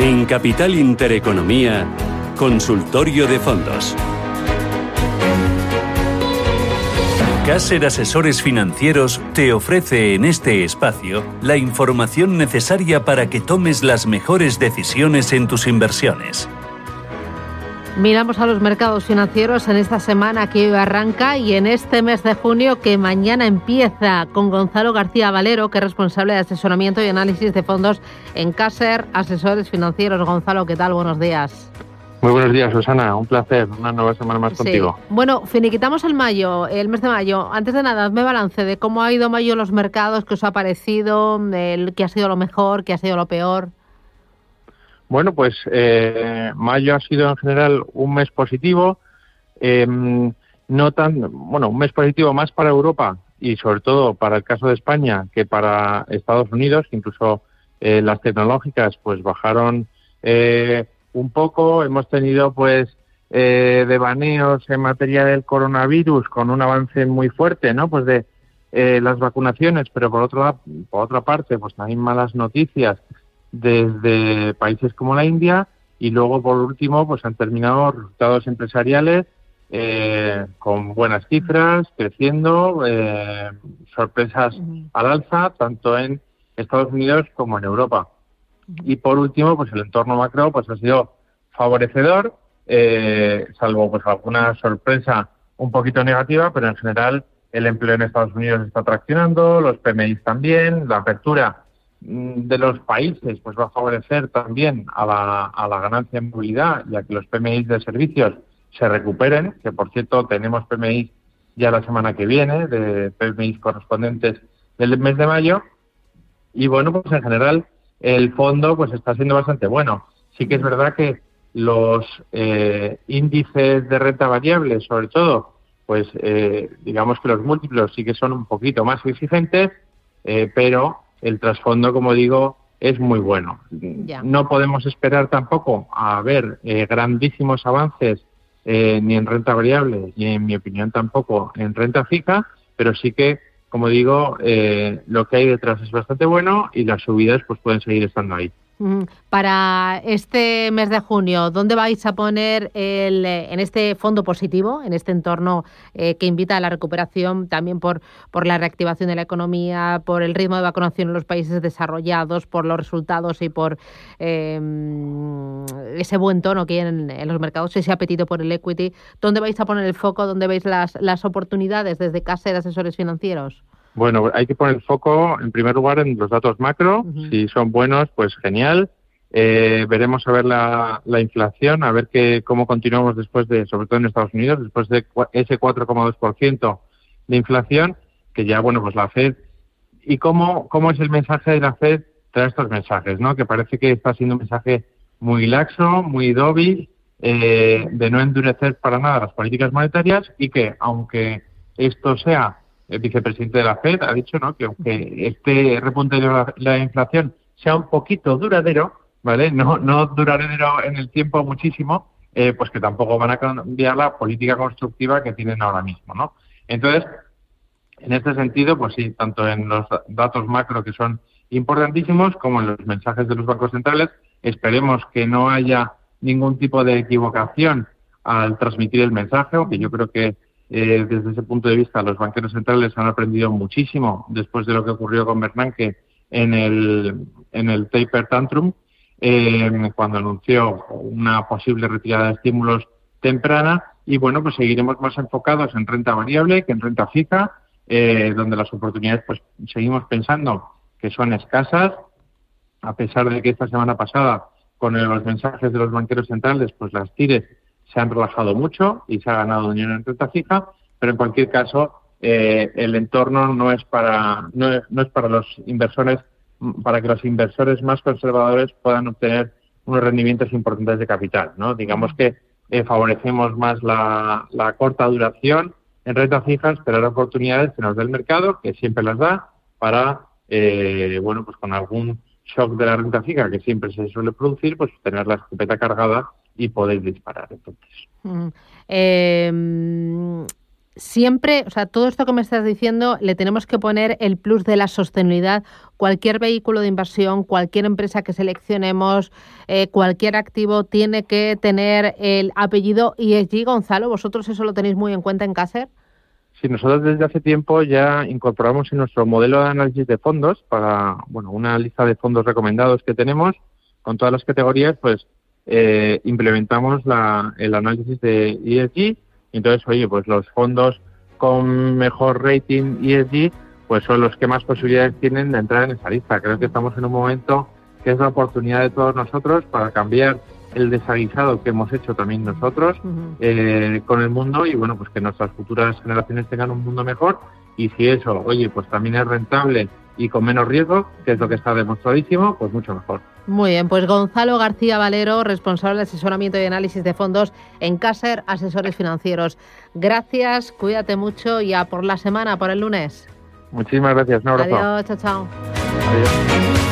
En Capital Intereconomía, Consultorio de Fondos. Caser Asesores Financieros te ofrece en este espacio la información necesaria para que tomes las mejores decisiones en tus inversiones. Miramos a los mercados financieros en esta semana que hoy arranca y en este mes de junio que mañana empieza con Gonzalo García Valero, que es responsable de asesoramiento y análisis de fondos en Caser Asesores Financieros. Gonzalo, ¿qué tal? Buenos días. Muy buenos días, Susana. Un placer. Una nueva semana más contigo. Bueno, finiquitamos el mayo, el mes de mayo. Antes de nada, hazme balance de cómo ha ido mayo en los mercados, qué os ha parecido, el, qué ha sido lo mejor, qué ha sido lo peor. Bueno, pues eh, mayo ha sido en general un mes positivo, em, no tan, bueno, un mes positivo más para Europa y sobre todo para el caso de España que para Estados Unidos, incluso eh, las tecnológicas pues bajaron eh, un poco, hemos tenido pues eh, devaneos en materia del coronavirus con un avance muy fuerte, ¿no? Pues de eh, las vacunaciones, pero por otra por otra parte, pues también malas noticias desde países como la India y luego por último pues han terminado resultados empresariales eh, con buenas cifras, creciendo, eh, sorpresas al alza tanto en Estados Unidos como en Europa. Y por último, pues el entorno macro pues ha sido favorecedor, eh, salvo pues alguna sorpresa un poquito negativa, pero en general el empleo en Estados Unidos está traccionando, los PMI también, la apertura de los países pues va a favorecer también a la, a la ganancia en movilidad ya que los PMI de servicios se recuperen, que por cierto tenemos PMI ya la semana que viene, de PMI correspondientes del mes de mayo, y bueno, pues en general el fondo pues está siendo bastante bueno. Sí que es verdad que los eh, índices de renta variable, sobre todo, pues eh, digamos que los múltiplos sí que son un poquito más exigentes, eh, pero el trasfondo, como digo, es muy bueno. No podemos esperar tampoco a ver eh, grandísimos avances eh, ni en renta variable, ni en mi opinión tampoco en renta fija, pero sí que, como digo, eh, lo que hay detrás es bastante bueno y las subidas pues pueden seguir estando ahí. Para este mes de junio, ¿dónde vais a poner el, eh, en este fondo positivo, en este entorno eh, que invita a la recuperación también por, por la reactivación de la economía, por el ritmo de vacunación en los países desarrollados, por los resultados y por em, ese buen tono que hay en, los mercados, ese apetito por el equity? ¿Dónde vais a poner el foco? ¿Dónde veis las, las oportunidades desde casa de asesores financieros? Bueno, hay que poner el foco en primer lugar en los datos macro. Si son buenos, pues genial. Eh, veremos a ver la, inflación, a ver que, cómo continuamos después de, sobre todo en Estados Unidos, después de ese 4,2% de inflación, que ya, bueno, pues la Fed. ¿Y cómo, cómo es el mensaje de la Fed tras estos mensajes? ¿no? Que parece que está siendo un mensaje muy laxo, muy débil, eh, de no endurecer para nada las políticas monetarias y que, aunque esto sea el vicepresidente de la Fed ha dicho ¿no? que aunque este repunte de la, inflación sea un poquito duradero, ¿vale? No, no duradero en el tiempo muchísimo, eh, pues que tampoco van a cambiar la política constructiva que tienen ahora mismo, ¿no? Entonces, en este sentido, pues sí, tanto en los datos macro que son importantísimos como en los mensajes de los bancos centrales, esperemos que no haya ningún tipo de equivocación al transmitir el mensaje, aunque yo creo que eh, desde ese punto de vista, los banqueros centrales han aprendido muchísimo después de lo que ocurrió con Bernanke en el, taper tantrum, eh, cuando anunció una posible retirada de estímulos temprana. Y bueno, pues seguiremos más enfocados en renta variable que en renta fija, eh, donde las oportunidades, pues seguimos pensando que son escasas, a pesar de que esta semana pasada, con los mensajes de los banqueros centrales, pues las tires se han relajado mucho y se ha ganado dinero en renta fija, pero en cualquier caso eh, el entorno no es para no es, no es para los inversores para que los inversores más conservadores puedan obtener unos rendimientos importantes de capital, ¿no? Digamos que eh, favorecemos más la, corta duración en renta fijas, pero hay oportunidades que nos da el mercado, que siempre las da, para, eh, bueno, pues con algún shock de la renta fija que siempre se suele producir, pues tener la escopeta cargada y poder disparar. Entonces. eh, siempre, o sea, todo esto que me estás diciendo, le tenemos que poner el plus de la sostenibilidad. Cualquier vehículo de inversión, cualquier empresa que seleccionemos, eh, cualquier activo tiene que tener el apellido ESG. Gonzalo, ¿vosotros eso lo tenéis muy en cuenta en Caser? Sí, nosotros desde hace tiempo ya incorporamos en nuestro modelo de análisis de fondos para, bueno, una lista de fondos recomendados que tenemos con todas las categorías, pues eh, implementamos la, el análisis de ESG entonces, oye, pues los fondos con mejor rating ESG, pues son los que más posibilidades tienen de entrar en esa lista. Creo que estamos en un momento que es la oportunidad de todos nosotros para cambiar el desaguisado que hemos hecho también nosotros eh, con el mundo y bueno, pues que nuestras futuras generaciones tengan un mundo mejor y si eso, oye, pues también es rentable y con menos riesgo, que es lo que está demostradísimo, pues mucho mejor. Muy bien, pues Gonzalo García Valero, responsable de asesoramiento y análisis de fondos en Caser Asesores Financieros. Gracias, cuídate mucho y a por la semana, por el lunes. Muchísimas gracias, un abrazo. Adiós, chao, chao. Adiós.